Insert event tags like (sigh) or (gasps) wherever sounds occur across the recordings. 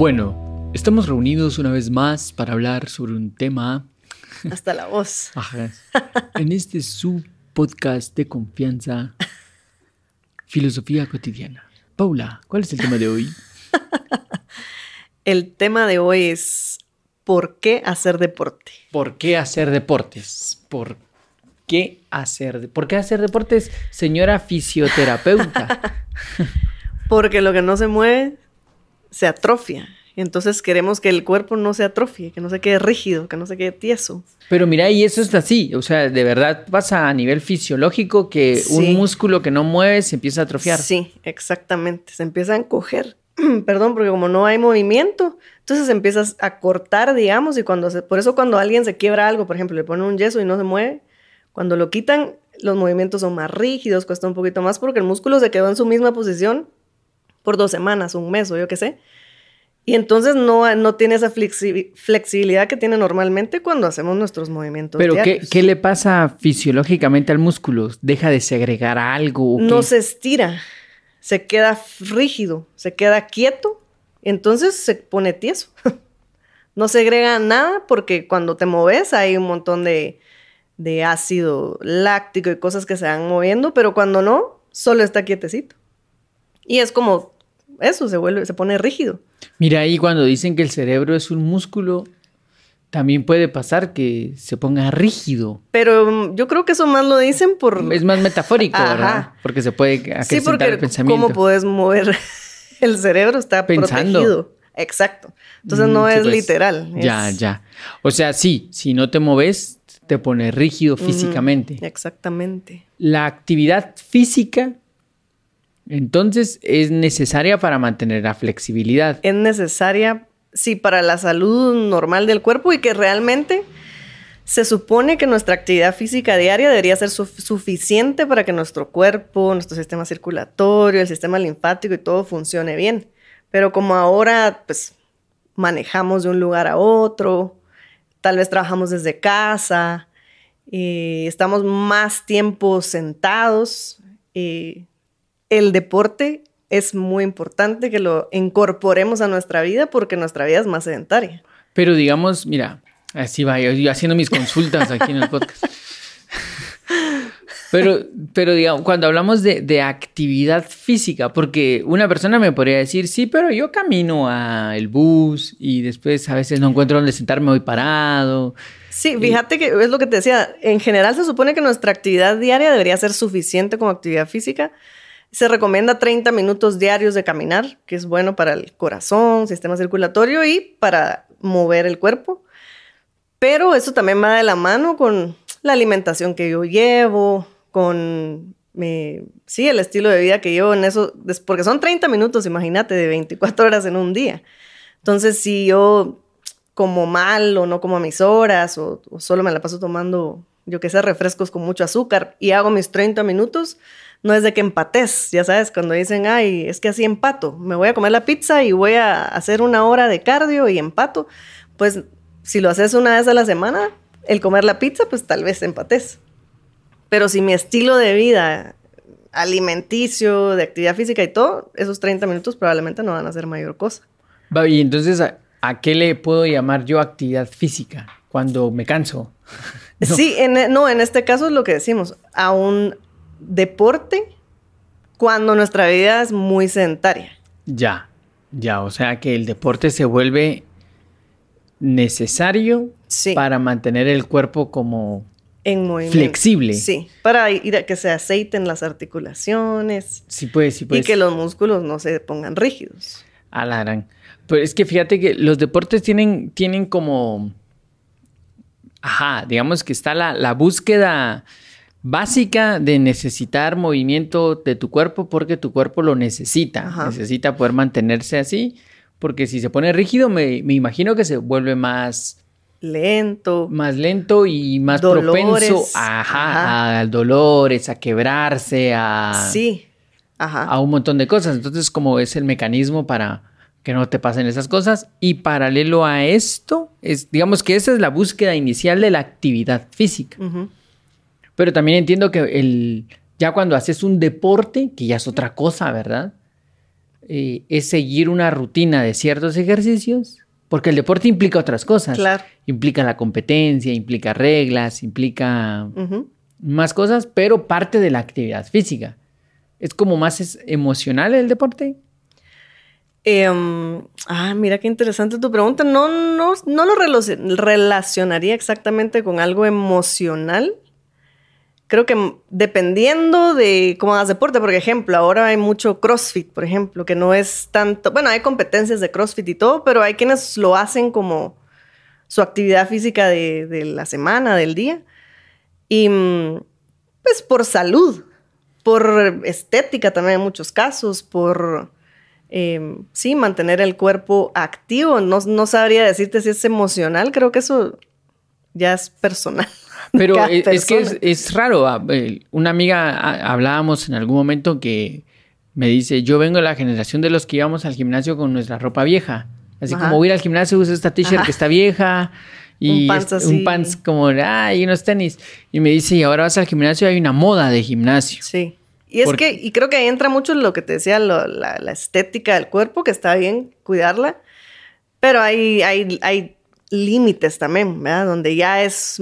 Bueno, estamos reunidos una vez más para hablar sobre un tema. Hasta la voz. (laughs) Ajá. En este su podcast de confianza, filosofía cotidiana. Paula, ¿cuál es el tema de hoy? El tema de hoy es ¿por qué hacer deporte? ¿Por qué hacer deportes? ¿Por qué hacer, de- ¿por qué hacer deportes, señora fisioterapeuta? (laughs) Porque lo que no se mueve se atrofia. Entonces queremos que el cuerpo no se atrofie, que no se quede rígido, que no se quede tieso. Pero mira, y eso es así, o sea, de verdad pasa a nivel fisiológico que Sí. un músculo que no mueve se empieza a atrofiar. Sí, exactamente. Se empieza a encoger. (clears throat) Perdón, porque como no hay movimiento, entonces se empieza a cortar, digamos, y cuando se, por eso cuando alguien se quiebra algo, por ejemplo, le ponen un yeso y no se mueve, cuando lo quitan, los movimientos son más rígidos, cuesta un poquito más porque el músculo se quedó en su misma posición por dos semanas, un mes o yo qué sé. Y entonces no, no tiene esa flexi- flexibilidad que tiene normalmente cuando hacemos nuestros movimientos. Pero ¿qué, diarios. qué le pasa fisiológicamente al músculo? ¿Deja de segregar algo? o qué? no se estira, se queda rígido, se queda quieto, entonces se pone tieso. (laughs) no segrega nada porque cuando te moves hay un montón de, de ácido láctico y cosas que se van moviendo, pero cuando no, solo está quietecito. Y es como eso, se vuelve, se pone rígido. Mira, ahí cuando dicen que el cerebro es un músculo, también puede pasar que se ponga rígido. Pero mm, yo creo que eso más lo dicen por... Es más metafórico, (laughs) Ajá. ¿verdad? Porque se puede Sí, porque el pensamiento. cómo puedes mover (laughs) el cerebro está Pensando. protegido. Exacto. Entonces Mm, no sí, es pues. literal. Ya, es- ya. O sea, sí, si no te moves, te pone rígido físicamente. Exactamente. La actividad física, entonces, es necesaria para mantener la flexibilidad. Es necesaria, sí, para la salud normal del cuerpo y que realmente se supone que nuestra actividad física diaria debería ser su- suficiente para que nuestro cuerpo, nuestro sistema circulatorio, el sistema linfático y todo funcione bien. Pero como ahora, pues, manejamos de un lugar a otro, tal vez trabajamos desde casa, y estamos más tiempo sentados, y el deporte es muy importante que lo incorporemos a nuestra vida porque nuestra vida es más sedentaria. Pero digamos, mira, así va, yo, yo haciendo mis consultas aquí en el (laughs) podcast. Pero, pero digamos, cuando hablamos de, de actividad física, porque una persona me podría decir, sí, pero yo camino al bus y después a veces no encuentro dónde sentarme, voy parado. Sí, fíjate que es lo que te decía, en general se supone que nuestra actividad diaria debería ser suficiente como actividad física. Se recomienda 30 minutos diarios de caminar, que es bueno para el corazón, sistema circulatorio y para mover el cuerpo. Pero eso también va de la mano con la alimentación que yo llevo, con mi- sí, el estilo de vida que llevo en eso, porque son 30 minutos, imagínate, de 24 horas en un día. Entonces, si yo como mal o no como a mis horas o, o solo me la paso tomando, yo que sé, refrescos con mucho azúcar y hago mis 30 minutos, no es de que empates, ya sabes, cuando dicen, ay, es que así empato, me voy a comer la pizza y voy a hacer una hora de cardio y empato, pues si lo haces una vez a la semana, el comer la pizza, pues tal vez empates. Pero si mi estilo de vida alimenticio, de actividad física y todo, esos 30 minutos probablemente no van a ser mayor cosa. Y entonces, ¿a, a qué le puedo llamar yo actividad física cuando me canso? No. (laughs) Sí, en, no, en este caso es lo que decimos, a un deporte cuando nuestra vida es muy sedentaria. Ya, ya, o sea que el deporte se vuelve necesario Sí. para mantener el cuerpo como En movimiento. Flexible. Sí, para ir a que se aceiten las articulaciones sí puedes, sí puedes. y que los músculos no se pongan rígidos. A la gran. Pero es que fíjate que los deportes tienen, tienen como. Ajá, digamos que está la, la búsqueda básica de necesitar movimiento de tu cuerpo porque tu cuerpo lo necesita. Ajá. Necesita poder mantenerse así. Porque si se pone rígido, me, me imagino que se vuelve más, Lento. más lento y más Dolores. propenso ajá, Ajá. a dolores, a quebrarse, a, Sí. Ajá. a un montón de cosas. Entonces, como es el mecanismo para que no te pasen esas cosas. Y paralelo a esto, es, digamos que esa es la búsqueda inicial de la actividad física. Ujú. Pero también entiendo que el, ya cuando haces un deporte, que ya es otra cosa, ¿verdad? eh, es seguir una rutina de ciertos ejercicios, porque el deporte implica otras cosas. Claro. Implica la competencia, implica reglas, implica más cosas, pero parte de la actividad física. ¿Es como más emocional el deporte? Em, ah, mira qué interesante tu pregunta. No, no, no lo relacionaría exactamente con algo emocional. Creo que dependiendo de cómo hagas deporte, por ejemplo, ahora hay mucho CrossFit, por ejemplo, que no es tanto, bueno, hay competencias de CrossFit y todo, pero hay quienes lo hacen como su actividad física de, de la semana, del día. Y mm, pues por salud, por estética también en muchos casos, por Em, sí, mantener el cuerpo activo. No, no, sabría decirte si es emocional, creo que eso ya es personal. Pero es, que es, raro. Ah, una amiga ah, hablábamos en algún momento que me dice, yo vengo de la generación de los que íbamos al gimnasio con nuestra ropa vieja. Así como voy al gimnasio, uso esta t-shirt que está vieja y un pants, así. un pants como, ay, unos tenis. Y me dice, y ahora vas al gimnasio y hay una moda de gimnasio. Sí. Y es que, y creo que ahí entra mucho lo que te decía, la, estética del cuerpo, que está bien cuidarla, pero hay, hay, hay límites también, ¿verdad? Donde ya es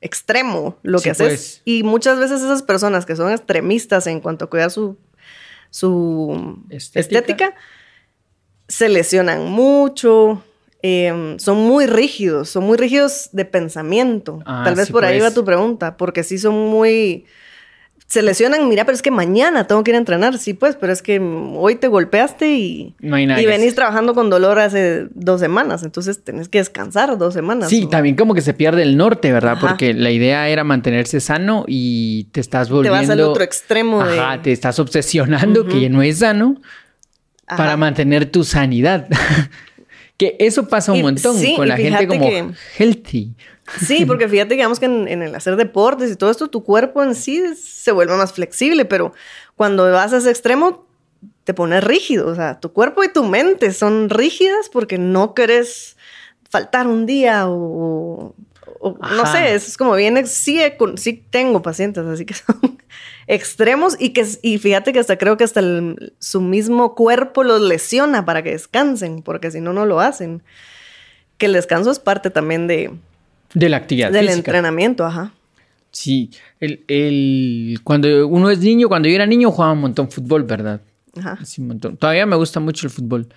extremo lo que haces. Pues. Y muchas veces esas personas que son extremistas en cuanto a cuidar su, su estética, se lesionan mucho, em, son muy rígidos, son muy rígidos de pensamiento. Ah, Tal vez por ahí pues. va tu pregunta, porque sí son muy se lesionan, mira, pero es que mañana tengo que ir a entrenar, sí, pues, pero es que hoy te golpeaste y, y venís trabajando con dolor hace dos semanas, entonces tenés que descansar dos semanas. Sí, también como que se pierde el norte, ¿verdad? Porque la idea era mantenerse sano y te estás volviendo... Te vas al otro extremo Ajá, te estás obsesionando, que no es sano, para mantener tu sanidad. (laughs) que eso pasa un montón con la gente como healthy. Sí, porque fíjate, digamos que en, el hacer deportes y todo esto, tu cuerpo en sí se vuelve más flexible, pero cuando vas a ese extremo, te pones rígido. O sea, tu cuerpo y tu mente son rígidas porque no querés faltar un día o, no sé, es como bien, sí, sí tengo pacientes, así que son extremos y que y fíjate que hasta creo que hasta su mismo cuerpo los lesiona para que descansen, porque si no, no lo hacen. Que el descanso es parte también de, de la actividad Del entrenamiento, ajá. Sí, el, cuando uno es niño, cuando yo era niño jugaba un montón fútbol, ¿verdad? Ajá. Sí, un montón. Todavía me gusta mucho el fútbol.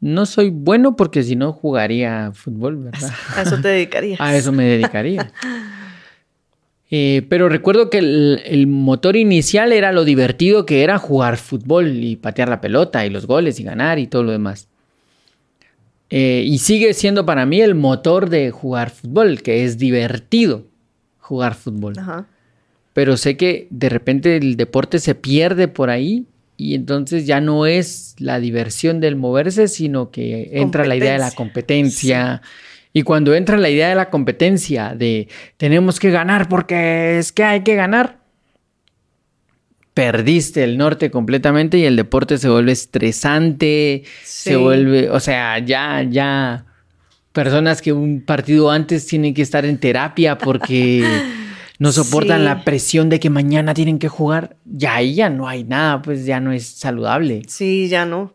No soy bueno porque si no jugaría fútbol, ¿verdad? A eso te dedicarías. (laughs) A eso me dedicaría. (laughs) Eh, pero recuerdo que el, motor inicial era lo divertido que era jugar fútbol y patear la pelota y los goles y ganar y todo lo demás. Eh, y sigue siendo para mí el motor de jugar fútbol, que es divertido jugar fútbol. Pero sé que de repente el deporte se pierde por ahí y entonces ya no es la diversión del moverse, sino que entra la idea de la competencia. Y cuando entra la idea de la competencia, de tenemos que ganar porque es que hay que ganar, perdiste el norte completamente y el deporte se vuelve estresante, se vuelve, o sea, ya, ya, personas que un partido antes tienen que estar en terapia porque (laughs) no soportan la presión de que mañana tienen que jugar, ya ahí ya no hay nada, pues ya no es saludable. Sí, ya no.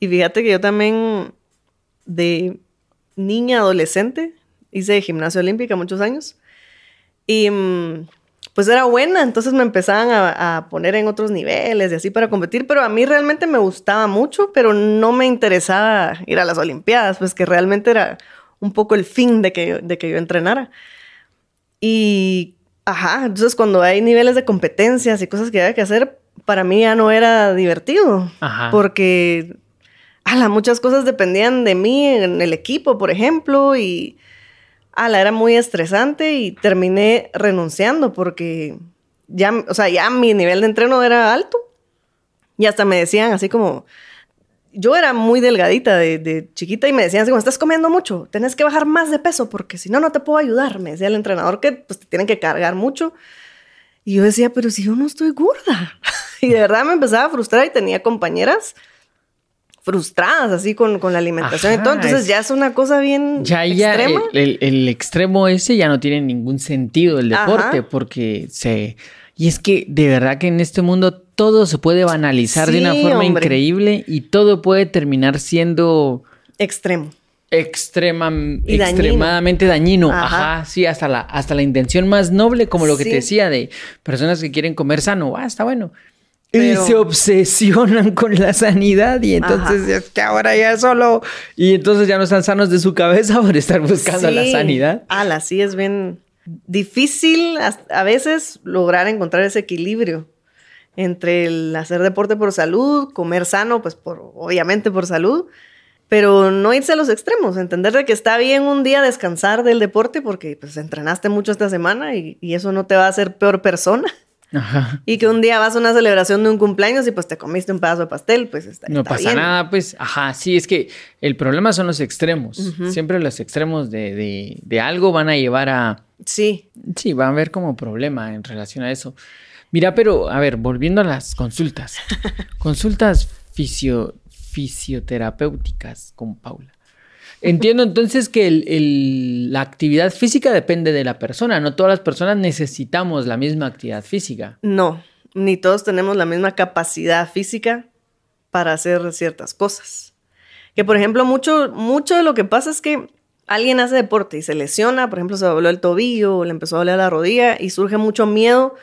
Y fíjate que yo también de niña adolescente hice gimnasia olímpica muchos años y... Mm, pues era buena, entonces me empezaban a, poner en otros niveles y así para competir, pero a mí realmente me gustaba mucho, pero no me interesaba ir a las Olimpiadas, pues que realmente era un poco el fin de que, de que yo entrenara. Y, ajá, entonces cuando hay niveles de competencias y cosas que había que hacer, para mí ya no era divertido, ajá. porque, ala, muchas cosas dependían de mí en el equipo, por ejemplo, y la era muy estresante y terminé renunciando porque ya, o sea, ya mi nivel de entreno era alto. Y hasta me decían así como, yo era muy delgadita de, chiquita y me decían así como, estás comiendo mucho, tenés que bajar más de peso porque si no, no te puedo ayudar. Me decía el entrenador que pues te tienen que cargar mucho. Y yo decía, pero si yo no estoy gorda. (laughs) y de verdad me empezaba a frustrar y tenía compañeras frustradas así con, la alimentación y todo. Entonces ya es una cosa bien ya, extrema. el, extremo ese ya no tiene ningún sentido el deporte porque se... Y es que de verdad que en este mundo todo se puede banalizar de una forma hombre. increíble y todo puede terminar siendo Extremo. extrema, Y dañino. extremadamente dañino. Ajá. Ajá. sí, hasta la, hasta la intención más noble, como lo que Sí. te decía, de personas que quieren comer sano. Ah, está bueno. Y Pero- se obsesionan con la sanidad y entonces Ajá. es que ahora ya solo... Y entonces ya no están sanos de su cabeza (laughs) por estar buscando la Sí. sanidad. Ala, sí es bien difícil as- a veces lograr encontrar ese equilibrio entre el hacer deporte por salud, comer sano, pues por obviamente por salud, pero no irse a los extremos, entender de que está bien un día descansar del deporte porque pues entrenaste mucho esta semana y, y eso no te va a hacer peor persona. Ajá. Y que un día vas a una celebración de un cumpleaños y pues te comiste un pedazo de pastel, pues está, No está pasa bien. nada, pues, ajá, sí, es que el problema son los extremos. Siempre los extremos de, de, de algo van a llevar a, Sí, Sí, va a haber como problema en relación a eso. Mira, pero a ver, volviendo a las consultas. (laughs) consultas fisio, fisioterapéuticas con Paula. Entiendo entonces que la actividad física depende de la persona. No todas las personas necesitamos la misma actividad física. No, ni todos tenemos la misma capacidad física para hacer ciertas cosas. Que por ejemplo, mucho, mucho de lo que pasa es que alguien hace deporte y se lesiona, por ejemplo, se dobló el tobillo o le empezó a doler la rodilla y surge mucho miedo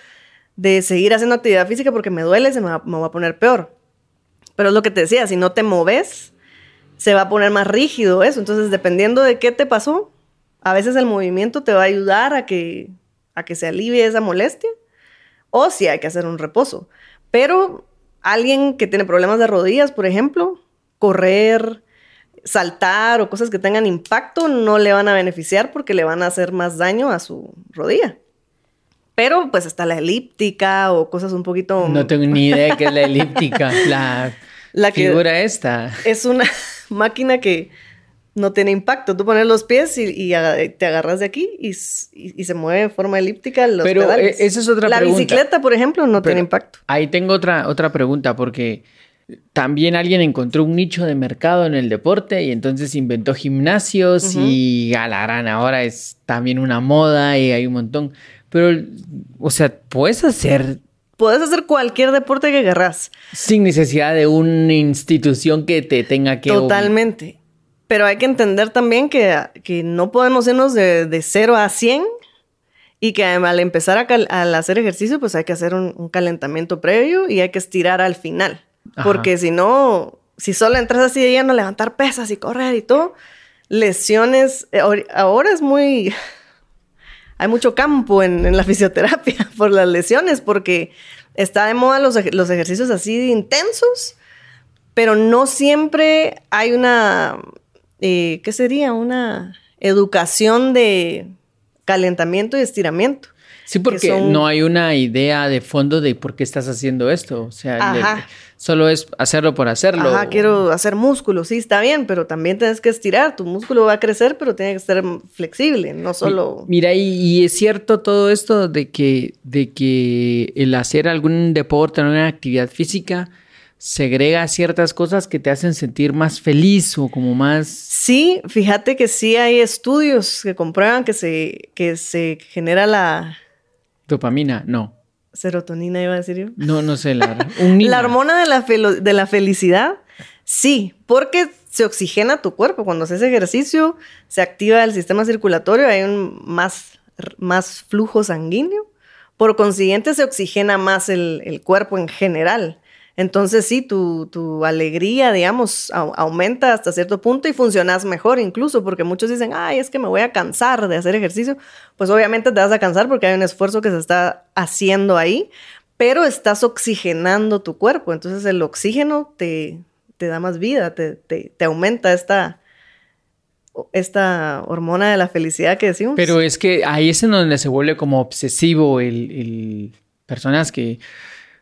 de seguir haciendo actividad física porque me duele, se me va, me va a poner peor. Pero es lo que te decía, si no te moves, se va a poner más rígido eso. Entonces, dependiendo de qué te pasó, a veces el movimiento te va a ayudar a que, a que se alivie esa molestia o si hay que hacer un reposo. Pero alguien que tiene problemas de rodillas, por ejemplo, correr, saltar o cosas que tengan impacto no le van a beneficiar porque le van a hacer más daño a su rodilla. Pero pues está la elíptica o cosas un poquito... No tengo ni idea de qué es la elíptica, la, (laughs) La que- figura esta. Es una (laughs) máquina que no tiene impacto. Tú pones los pies y, te agarras de aquí y, s- y- y se mueve de forma elíptica los Pero, pedales. eh, esa es otra la pregunta. bicicleta, por ejemplo, no Pero tiene impacto. Ahí tengo otra, otra pregunta, porque también alguien encontró un nicho de mercado en el deporte y entonces inventó gimnasios y a la gran ahora es también una moda y hay un montón. Pero, o sea, puedes hacer Puedes hacer cualquier deporte que querrás. sin necesidad de una institución que te tenga que... Totalmente. Pero hay que entender también que, que no podemos irnos de, de 0 a 100 y que al empezar a al hacer ejercicio, pues hay que hacer un, un calentamiento previo y hay que estirar al final. Ajá. Porque si no, si solo entras así de lleno a levantar pesas y correr y todo, lesiones, eh, ahora es muy... Hay mucho campo en, la (laughs) fisioterapia (laughs) por las lesiones, porque está de moda los, ej- los ejercicios así intensos, pero no siempre hay una, eh, ¿qué sería? Una educación de calentamiento y estiramiento. Sí, que porque son- no hay una idea de fondo de por qué estás haciendo esto. O sea, le- solo es hacerlo por hacerlo. Ajá, quiero hacer músculo, sí, está bien, pero también tienes que estirar. Tu músculo va a crecer, pero tiene que ser flexible, no solo... Mi- Mira, y, y es cierto todo esto de que, de que el hacer algún deporte, alguna actividad física, segrega ciertas cosas que te hacen sentir más feliz o como más... Sí, fíjate que sí hay estudios que comprueban que se, que se genera la Dopamina, no. serotonina, iba a decir yo. No, no sé, la. (laughs) La hormona de la, de la felicidad, sí, porque se oxigena tu cuerpo. Cuando haces ejercicio, se activa el sistema circulatorio, hay un más, más flujo sanguíneo. Por consiguiente, se oxigena más el, el cuerpo en general. Entonces, sí, tu, tu alegría, digamos, au- aumenta hasta cierto punto y funcionas mejor incluso, porque muchos dicen, ay, es que me voy a cansar de hacer ejercicio. Pues obviamente te vas a cansar porque hay un esfuerzo que se está haciendo ahí, pero estás oxigenando tu cuerpo. Entonces, el oxígeno te, te da más vida, te, te, aumenta esta, esta hormona de la felicidad que decimos. Pero es que ahí es en donde se vuelve como obsesivo el- personas que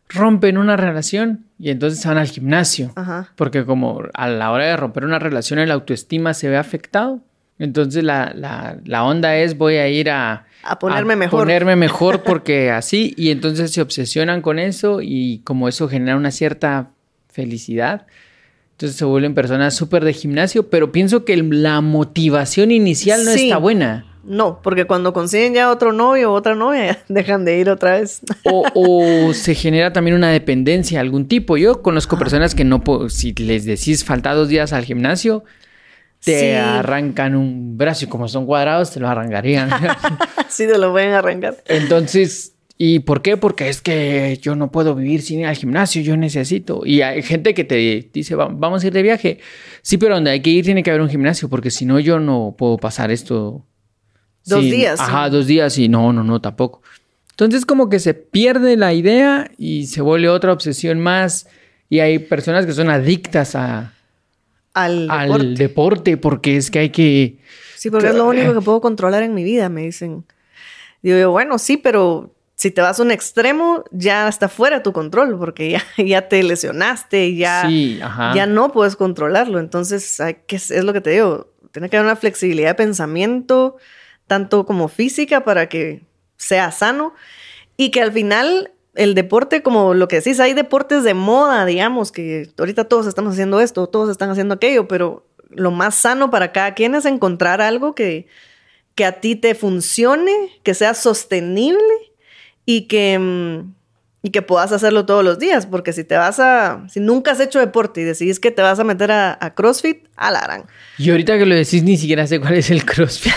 rompen una relación y entonces van al gimnasio. Ajá. Porque como a la hora de romper una relación el autoestima se ve afectado. Entonces la, la, la onda es voy a ir a... A ponerme mejor. Ponerme (laughs) mejor porque así. Y entonces se obsesionan con eso y como eso genera una cierta felicidad. Entonces se vuelven personas súper de gimnasio, pero pienso que la motivación inicial no Sí. está buena. No, porque cuando consiguen ya otro novio o otra novia, (laughs) dejan de ir otra vez. O, (laughs) o se genera también una dependencia de algún tipo. Yo conozco personas que no, si les decís falta dos días al gimnasio, te Sí. arrancan un brazo y como son cuadrados, te lo arrancarían. (laughs) Así te lo pueden arrancar. Entonces, ¿y por qué? Porque es que yo no puedo vivir sin ir al gimnasio, yo necesito. Y hay gente que te dice, "Va- vamos a ir de viaje. Sí, pero donde hay que ir tiene que haber un gimnasio, porque si no, yo no puedo pasar esto. Dos días, Ajá, sí. dos días y no, no, no, tampoco. Entonces, como que se pierde la idea y se vuelve otra obsesión más. Y hay personas que son adictas a, Al al deporte. deporte porque es que hay que. Sí, porque es lo único que puedo controlar en mi vida, me dicen. Digo yo, bueno, sí, pero si te vas a un extremo, ya está fuera de tu control, porque ya, (laughs) ya te lesionaste, ya, Sí, ya no puedes controlarlo. Entonces, hay que, es lo que te digo, tiene que haber una flexibilidad de pensamiento, tanto como física, para que sea sano y que al final el deporte, como lo que decís, hay deportes de moda, digamos, que ahorita todos estamos haciendo esto, todos están haciendo aquello, pero lo más sano para cada quien es encontrar algo que, que a ti te funcione, que sea sostenible y que, mm, y que puedas hacerlo todos los días, porque si te vas a, si nunca has hecho deporte y decidís que te vas a meter a, a CrossFit, a la gran. Y ahorita que lo decís, ni siquiera sé cuál es el CrossFit.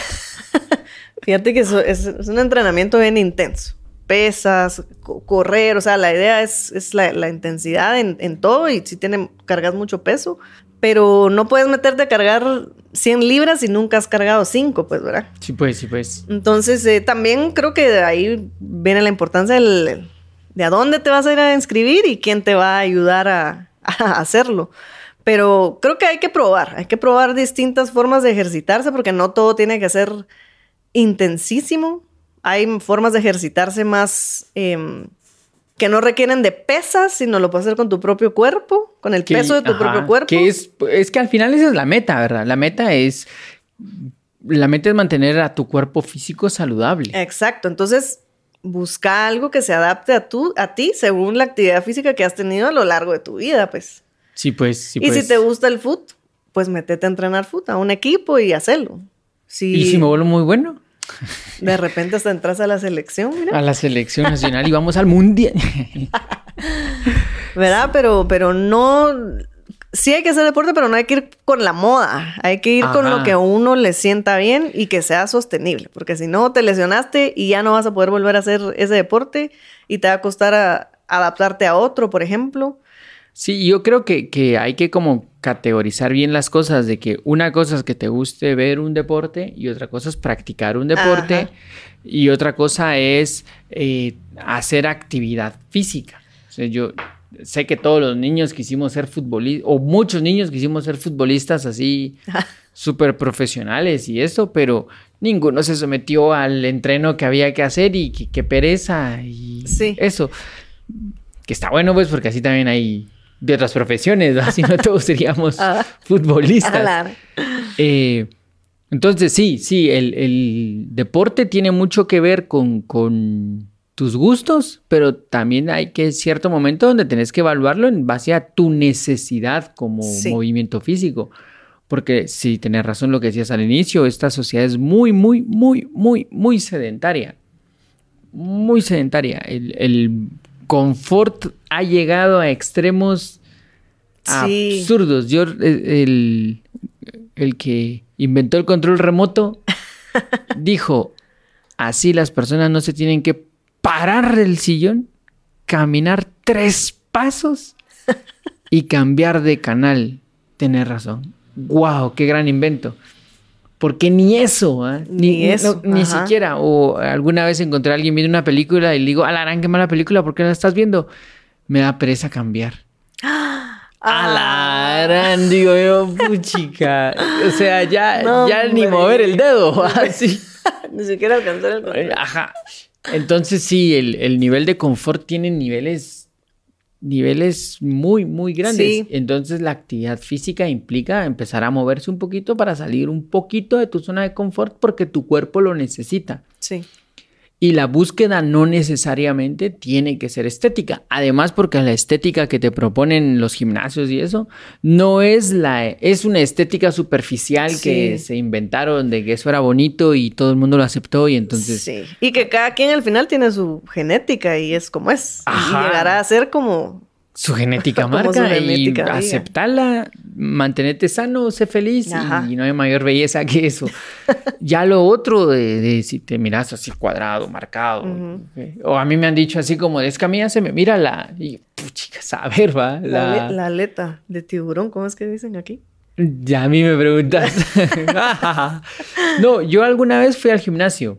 (laughs) Fíjate que eso es, es un entrenamiento bien intenso. Pesas, co- correr, o sea, la idea es, es la, la intensidad en, en todo y si tiene, cargas mucho peso, pero no puedes meterte a cargar 100 libras si nunca has cargado 5, pues, ¿verdad? Sí, pues, sí, pues. Entonces, eh, también creo que de ahí viene la importancia del- de a dónde te vas a ir a inscribir y quién te va a ayudar a, (laughs) a hacerlo. Pero creo que hay que probar, hay que probar distintas formas de ejercitarse porque no todo tiene que ser intensísimo. Hay formas de ejercitarse más em, que no requieren de pesas, sino lo puedes hacer con tu propio cuerpo, con el Que- peso de tu ajá, propio cuerpo. Que es, es que al final esa es la meta, ¿verdad? La meta es. La meta es mantener a tu cuerpo físico saludable. Exacto. Entonces, busca algo que se adapte a, tu, a ti según la actividad física que has tenido a lo largo de tu vida, pues. Sí, pues. Sí, y pues. si te gusta el foot, pues métete a entrenar foot a un equipo y hacerlo. Si, Y si me vuelvo muy bueno de repente hasta entras a la selección, mira. a la selección nacional y vamos al mundial. ¿Verdad? Pero, pero no. Sí hay que hacer deporte, pero no hay que ir con la moda. Hay que ir con lo que a uno le sienta bien y que sea sostenible. Porque si no, te lesionaste y ya no vas a poder volver a hacer ese deporte y te va a costar a- adaptarte a otro, por ejemplo. Sí, yo creo que, que hay que como categorizar bien las cosas de que una cosa es que te guste ver un deporte y otra cosa es practicar un deporte Ajá. y otra cosa es eh, hacer actividad física. O sea, yo sé que todos los niños quisimos ser futbolistas, o muchos niños quisimos ser futbolistas así (laughs) súper profesionales y eso, pero ninguno se sometió al entreno que había que hacer y que, que pereza y Sí. eso. Que está bueno, pues, porque así también hay de otras profesiones. (laughs) Si no todos seríamos Ah. futbolistas. Claro. Eh, entonces, sí, sí, el, el deporte tiene mucho que ver con, con tus gustos, pero también hay que cierto momento donde tenés que evaluarlo en base a tu necesidad como Sí. movimiento físico. Porque sí, tenés razón lo que decías al inicio, esta sociedad es muy, muy, muy, muy, muy sedentaria. Muy sedentaria. El, el confort ha llegado a extremos Sí. absurdos. Yo, eh, el, el que inventó el control remoto (laughs) dijo, así las personas no se tienen que parar del sillón, caminar tres pasos (laughs) y cambiar de canal. Tenés razón. ¡Wow! ¡Qué gran invento! Porque ni eso, ¿ah? Ni eso, no, ni siquiera. O alguna vez encontré a alguien viendo una película y le digo, Alarán, qué mala película, ¿por qué la estás viendo? Me da pereza cambiar. (gasps) Ah. Alarán, digo yo, puchica. O sea, ya, (laughs) No, ya ni mover el dedo. (laughs) Así. (laughs) Ni siquiera alcanzar el control. Ajá. Entonces sí, el, el nivel de confort tiene niveles, niveles muy, muy grandes. Sí. Entonces la actividad física implica empezar a moverse un poquito para salir un poquito de tu zona de confort porque tu cuerpo lo necesita. Sí. Y la búsqueda no necesariamente tiene que ser estética. Además, porque la estética que te proponen los gimnasios y eso, no es la, es una estética superficial que se inventaron de que eso era bonito y todo el mundo lo aceptó y entonces... Sí. Y que cada quien al final tiene su genética y es como es. Y llegará a ser como su genética (laughs) marca y aceptarla, mantenerte sano, sé feliz y, no hay mayor belleza que eso. (laughs) ya lo otro de, si te miras así cuadrado, marcado, o a mí me han dicho así como, es que a mí ya se me mira la, y chicas, a ver, va. La, la, aleta de tiburón, ¿cómo es que dicen aquí? Ya a mí me preguntas. (laughs) no, yo alguna vez fui al gimnasio.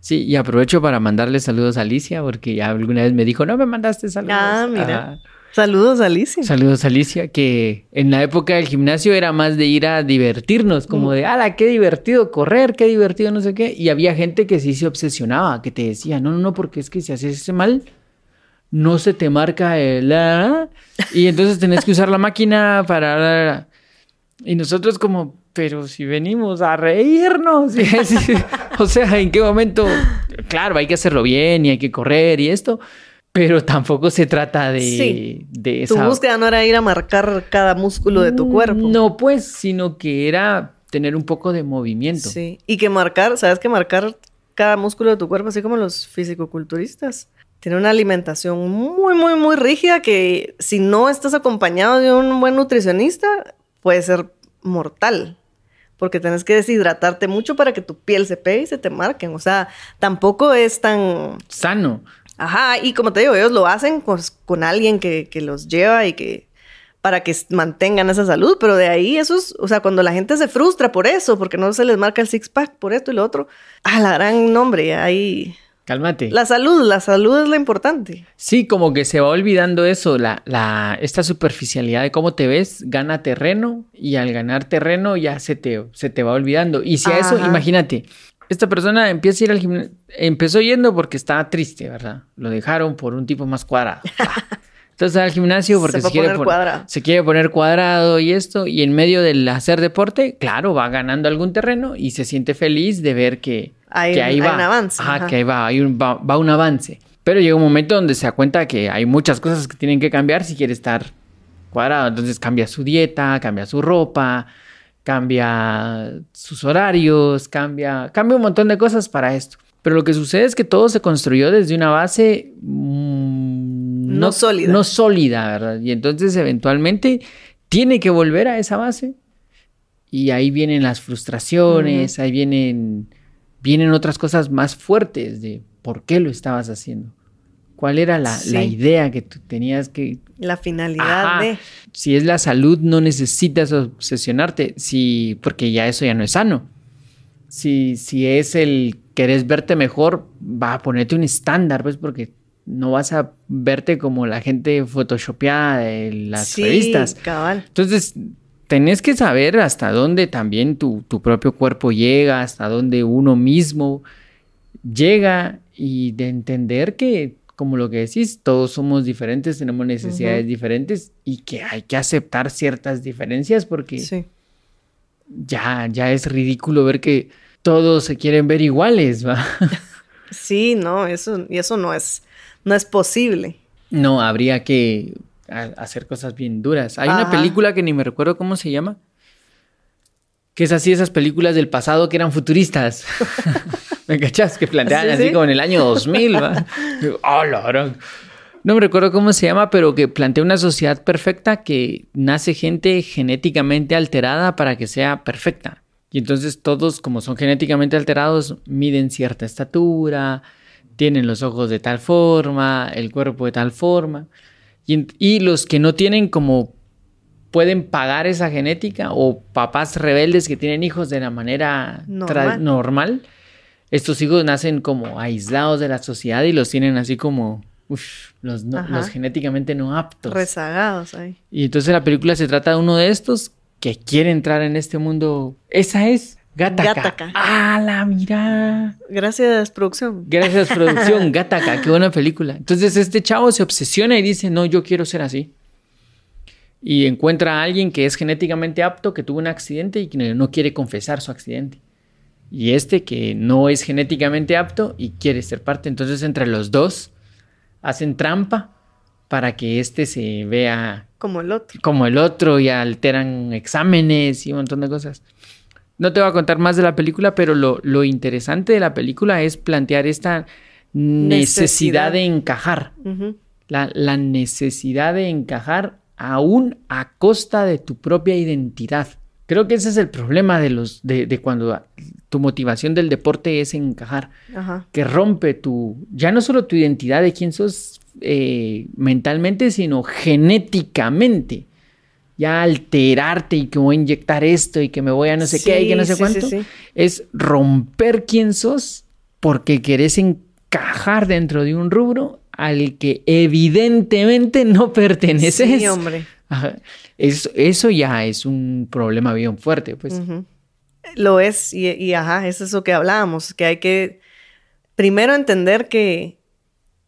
Sí, y aprovecho para mandarle saludos a Alicia, porque ya alguna vez me dijo, no me mandaste saludos. Ah, mira. Saludos Alicia. Saludos Alicia, que en la época del gimnasio era más de ir a divertirnos, como de, ala, qué divertido correr, qué divertido no sé qué. Y había gente que sí se obsesionaba, que te decía, no, no, no, porque es que si haces ese mal, no se te marca el... y entonces tenés que usar la máquina para... Y nosotros como, pero si venimos a reírnos. (laughs) o sea, ¿en qué momento? Claro, hay que hacerlo bien y hay que correr y esto. Pero tampoco se trata de, sí. de esa... Tu búsqueda no era ir a marcar cada músculo de tu cuerpo. No, pues, sino que era tener un poco de movimiento. Sí. Y que marcar, ¿sabes que marcar cada músculo de tu cuerpo, así como los fisicoculturistas? Tiene una alimentación muy, muy, muy rígida que si no estás acompañado de un buen nutricionista, puede ser mortal. Porque tienes que deshidratarte mucho para que tu piel se pegue y se te marquen. O sea, tampoco es tan... Sano. Ajá, y como te digo, ellos lo hacen pues, con alguien que, los lleva y que para que mantengan esa salud, pero de ahí eso es, o sea, cuando la gente se frustra por eso, porque no se les marca el six pack por esto y lo otro, a la gran nombre, ahí Cálmate. La salud, la salud es lo importante. Sí, como que se va olvidando eso, la, la, esta superficialidad de cómo te ves gana terreno y al ganar terreno ya se te, se te va olvidando. Y si a eso, imagínate, esta persona empieza a ir al gimnasio, empezó yendo porque estaba triste, ¿verdad? Lo dejaron por un tipo más cuadrado. (laughs) Entonces al gimnasio porque se, quiere poner, se quiere poner cuadrado y esto, y en medio del hacer deporte, claro, va ganando algún terreno y se siente feliz de ver que, hay, ahí va. un avance. Ajá, que ahí va, hay un, va, va un avance. Pero llega un momento donde se da cuenta que hay muchas cosas que tienen que cambiar si quiere estar cuadrado. Entonces cambia su dieta, cambia su ropa, cambia sus horarios, cambia, cambia un montón de cosas para esto. Pero lo que sucede es que todo se construyó desde una base mm, no, sólida. No sólida, ¿verdad? Y entonces eventualmente tiene que volver a esa base. Y ahí vienen las frustraciones, ahí vienen, vienen otras cosas más fuertes de por qué lo estabas haciendo. ¿Cuál era la, idea que tú tenías que... La finalidad de... Si es la salud, no necesitas obsesionarte, si, porque ya eso ya no es sano. Si, si es el querés verte mejor, va a ponerte un estándar, pues, porque no vas a verte como la gente photoshopeada de las sí, revistas. Cabal. Entonces, tenés que saber hasta dónde también tu, tu propio cuerpo llega, hasta dónde uno mismo llega y de entender que como lo que decís, todos somos diferentes, tenemos necesidades diferentes y que hay que aceptar ciertas diferencias porque ya, ya es ridículo ver que todos se quieren ver iguales, ¿va? (laughs) Sí, no, eso, y eso no es, no es posible. No, habría que hacer cosas bien duras. Hay una película que ni me recuerdo cómo se llama, que es así esas películas del pasado que eran futuristas. (laughs) ¿Me cachas? Que plantean así como en el año 2000, ¿va? oh, No me recuerdo cómo se llama, pero que plantea una sociedad perfecta que nace gente genéticamente alterada para que sea perfecta. Y entonces todos, como son genéticamente alterados, miden cierta estatura, tienen los ojos de tal forma, el cuerpo de tal forma. Y, y los que no tienen como pueden pagar esa genética o papás rebeldes que tienen hijos de la manera normal estos hijos nacen como aislados de la sociedad y los tienen así como los, genéticamente no aptos. Rezagados ahí. Y entonces la película se trata de uno de estos que quiere entrar en este mundo. Esa es Gataka. Gataka. ¡Ah, la mira! Gracias, producción. Gracias, producción. (laughs) Gataka, qué buena película. Entonces este chavo se obsesiona y dice, no, yo quiero ser así. Y encuentra a alguien que es genéticamente apto, que tuvo un accidente y que no quiere confesar su accidente y este que no es genéticamente apto y quiere ser parte. Entonces entre los dos hacen trampa para que este se vea como el otro. Como el otro y alteran exámenes y un montón de cosas. No te voy a contar más de la película, pero lo, interesante de la película es plantear esta necesidad, de encajar. la, la, necesidad de encajar aún a costa de tu propia identidad. Creo que ese es el problema de los de, de cuando tu motivación del deporte es encajar, que rompe tu ya no solo tu identidad de quién sos eh, mentalmente, sino genéticamente. Ya alterarte y que voy a inyectar esto y que me voy a no sé qué y que no sé cuánto, es romper quién sos porque querés encajar dentro de un rubro al que evidentemente no (laughs) perteneces. Sí, hombre. Eso, ya es un problema bien fuerte, pues. Lo es, y, y, ajá, es eso que hablábamos, que hay que primero entender que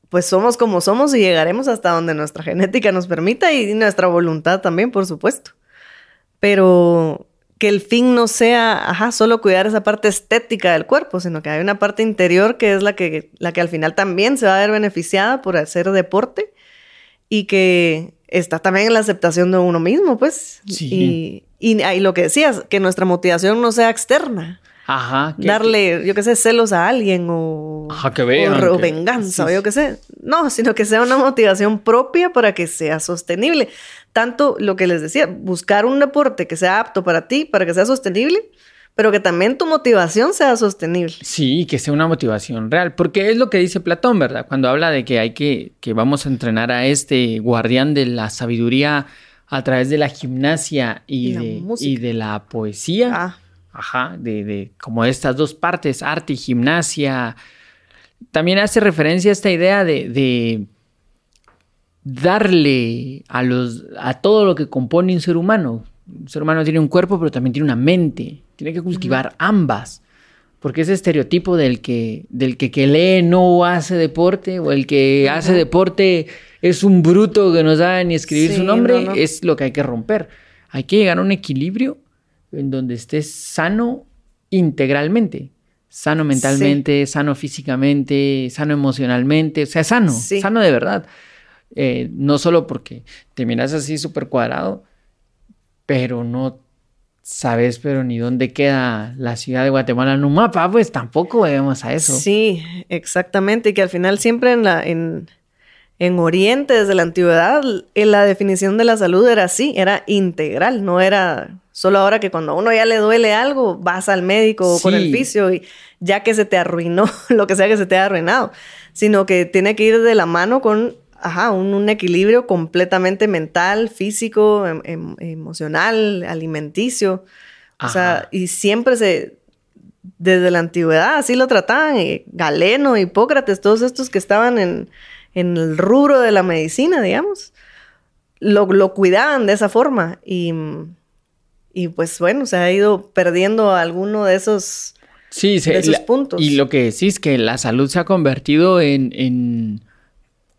pues somos como somos y llegaremos hasta donde nuestra genética nos permita y nuestra voluntad también, por supuesto. Pero que el fin no sea, ajá, solo cuidar esa parte estética del cuerpo, sino que hay una parte interior que es la que, la que al final también se va a ver beneficiada por hacer deporte y que está también en la aceptación de uno mismo, pues. Sí. Y, y, lo que decías, que nuestra motivación no sea externa. Ajá. Darle, yo qué sé, celos a alguien o, Ajá, que vean, o, venganza o yo qué sé. No, sino que sea una motivación propia para que sea sostenible. Tanto lo que les decía, buscar un deporte que sea apto para ti, para que sea sostenible, pero que también tu motivación sea sostenible. Sí, que sea una motivación real, porque es lo que dice Platón, ¿verdad? Cuando habla de que hay que, que vamos a entrenar a este guardián de la sabiduría a través de la gimnasia y, de, y de, la poesía. Ah. Ajá, de, de como estas dos partes, arte y gimnasia. También hace referencia a esta idea de, de darle a, los, a todo lo que compone un ser humano. Un ser humano tiene un cuerpo, pero también tiene una mente. Tiene que cultivar ambas. Porque ese estereotipo del que, del que, que lee no hace deporte, o el que hace deporte es un bruto que no sabe ni escribir su nombre, es lo que hay que romper. Hay que llegar a un equilibrio en donde estés sano integralmente. Sano mentalmente, sano físicamente, sano emocionalmente, o sea, sano, sano de verdad. Eh, no solo porque te miras así súper cuadrado, pero no sabes, pero ni dónde queda la ciudad de Guatemala en un mapa, pues tampoco vemos a eso. Sí, exactamente, y que al final siempre en la, en, en Oriente, desde la antigüedad, la definición de la salud era así, era integral, no era solo ahora que cuando a uno ya le duele algo, vas al médico con el fisio y ya que se te arruinó, (laughs) lo que sea que se te haya arruinado, sino que tiene que ir de la mano con ajá, un, equilibrio completamente mental, físico, em, em, emocional, alimenticio. O sea, y siempre se, desde la antigüedad así lo trataban, y Galeno, Hipócrates, todos estos que estaban en, en el rubro de la medicina, digamos, lo, lo cuidaban de esa forma y, y, pues bueno, se ha ido perdiendo alguno de esos, sí, esos puntos. Y lo que decís que la salud se ha convertido en, en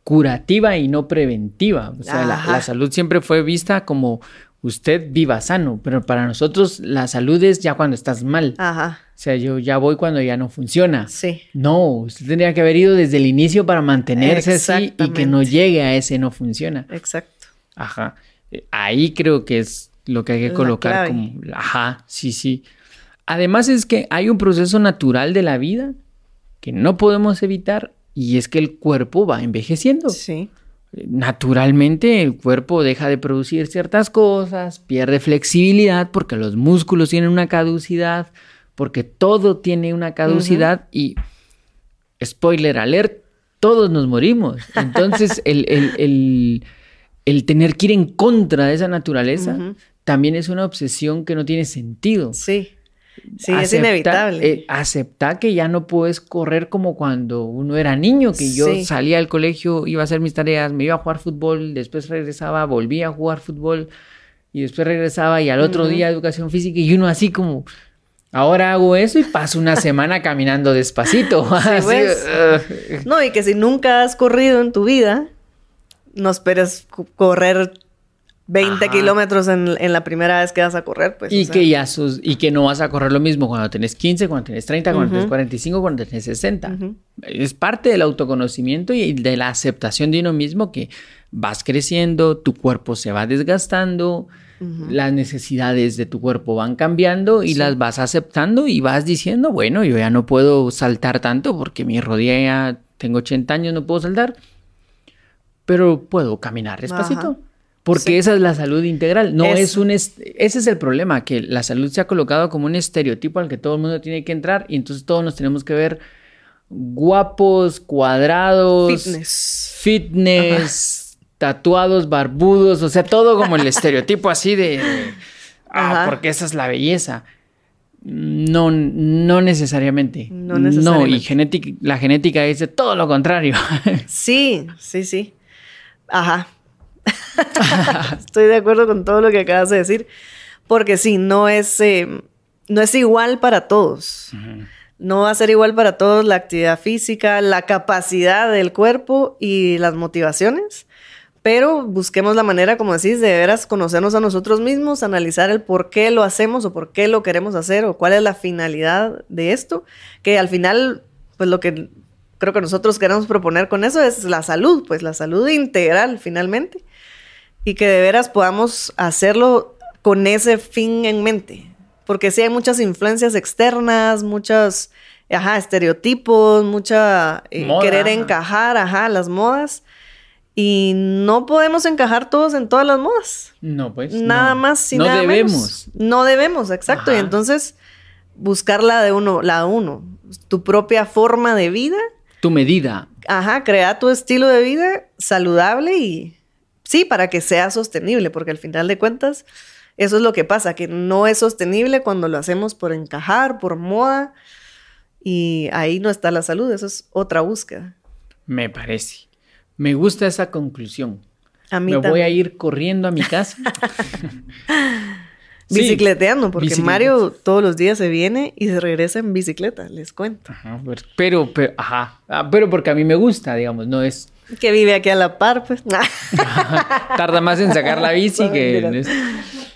curativa y no preventiva. O sea, la, la, salud siempre fue vista como usted viva sano, pero para nosotros la salud es ya cuando estás mal. Ajá. O sea, yo ya voy cuando ya no funciona. Sí. No, usted tendría que haber ido desde el inicio para mantenerse así y que no llegue a ese no funciona. Exacto. Ajá. Eh, ahí creo que es lo que hay que colocar como, ajá, sí, sí. Además es que hay un proceso natural de la vida que no podemos evitar y es que el cuerpo va envejeciendo. Sí naturalmente el cuerpo deja de producir ciertas cosas, pierde flexibilidad porque los músculos tienen una caducidad, porque todo tiene una caducidad y, spoiler alert, todos nos morimos. Entonces (laughs) el, el, tener que ir en contra de esa naturaleza también es una obsesión que no tiene sentido. Sí. Sí, es inevitable. Eh, aceptar que ya no puedes correr como cuando uno era niño, que yo salía del colegio, iba a hacer mis tareas, me iba a jugar fútbol, después regresaba, volvía a jugar fútbol y después regresaba y al otro día educación física y uno así como, ahora hago eso y paso una (laughs) semana caminando despacito. Pues. (laughs) no, y que si nunca has corrido en tu vida, no esperes correr 20 Ajá. kilómetros en, en la primera vez que vas a correr, pues. o Y sea, que ya sus, y que no vas a correr lo mismo cuando tenés 15, cuando tenés 30, cuando tenés Ujú. 45, cuando tenés 60. Ujú. Es parte del autoconocimiento y de la aceptación de uno mismo que vas creciendo, tu cuerpo se va desgastando, las necesidades de tu cuerpo van cambiando y Sí. las vas aceptando y vas diciendo, bueno, yo ya no puedo saltar tanto porque mi rodilla ya tengo 80 años, no puedo saltar, pero puedo caminar despacito. Porque Sí. esa es la salud integral, no Eso. es un... ese es el problema, que la salud se ha colocado como un estereotipo al que todo el mundo tiene que entrar y entonces todos nos tenemos que ver guapos, cuadrados, Fitness. fitness, tatuados, barbudos, o sea, todo como el estereotipo así de... Ah, Ajá. porque esa es la belleza. No, no necesariamente. No necesariamente. y genética, la genética dice todo lo contrario. Sí, sí, sí. Ajá. (laughs) Estoy de acuerdo con todo lo que acabas de decir. Porque sí, no es, eh, no es igual para todos. No va a ser igual para todos la actividad física, la capacidad del cuerpo y las motivaciones. Pero busquemos la manera, como decís, de veras conocernos a nosotros mismos, analizar el por qué lo hacemos o por qué lo queremos hacer o cuál es la finalidad de esto. Que al final, pues lo que creo que nosotros queremos proponer con eso es la salud, pues la salud integral finalmente. Y que de veras podamos hacerlo con ese fin en mente. Porque sí hay muchas influencias externas, muchos ajá, estereotipos, mucha eh, querer encajar, ajá, las modas. Y no podemos encajar todos en todas las modas. No, pues. nada no. más y No nada debemos. menos. No debemos, exacto. Y entonces buscar la de uno, la de uno, tu propia forma de vida Tu medida. Ajá, crea tu estilo de vida saludable y sí, para que sea sostenible, porque al final de cuentas, eso es lo que pasa, que no es sostenible cuando lo hacemos por encajar, por moda, y ahí no está la salud, eso es otra búsqueda. Me parece. Me gusta esa conclusión. A mí Me voy a ir corriendo a mi casa. (laughs) Sí. Bicicleteando, porque Bicicleta. Mario todos los días se viene y se regresa en bicicleta, les cuento. Ajá, pero- pero, pero, ajá. Ah, pero porque a mí me gusta, digamos, no es. Que vive aquí a la par, pues. (laughs) Tarda más en sacar la bici que. en Mentira. es-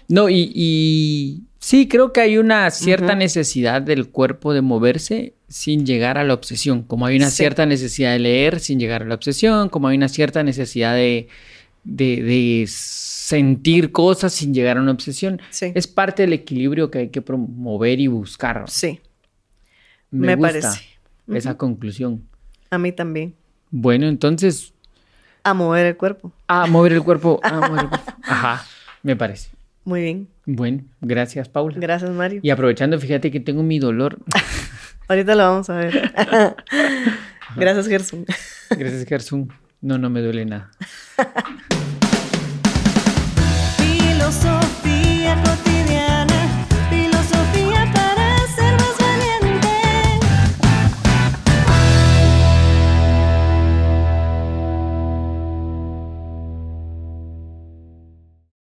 No, y, y sí, creo que hay una cierta necesidad del cuerpo de moverse sin llegar a la obsesión. Como hay una Sí. cierta necesidad de leer sin llegar a la obsesión, como hay una cierta necesidad de, de, de sentir cosas sin llegar a una obsesión. Sí. Es parte del equilibrio que hay que promover y buscar. Sí, Me, Me gusta parece. esa conclusión. a mí también. Bueno, entonces, A mover el cuerpo. a mover el cuerpo, a mover el cuerpo. (laughs) Ajá, me parece. Muy bien. Bueno, gracias, Paula. Gracias, Mario. Y aprovechando, fíjate que tengo mi dolor. (laughs) Ahorita lo vamos a ver. (laughs) Gracias, Gerson. Gracias, Gerson. No, no me duele nada.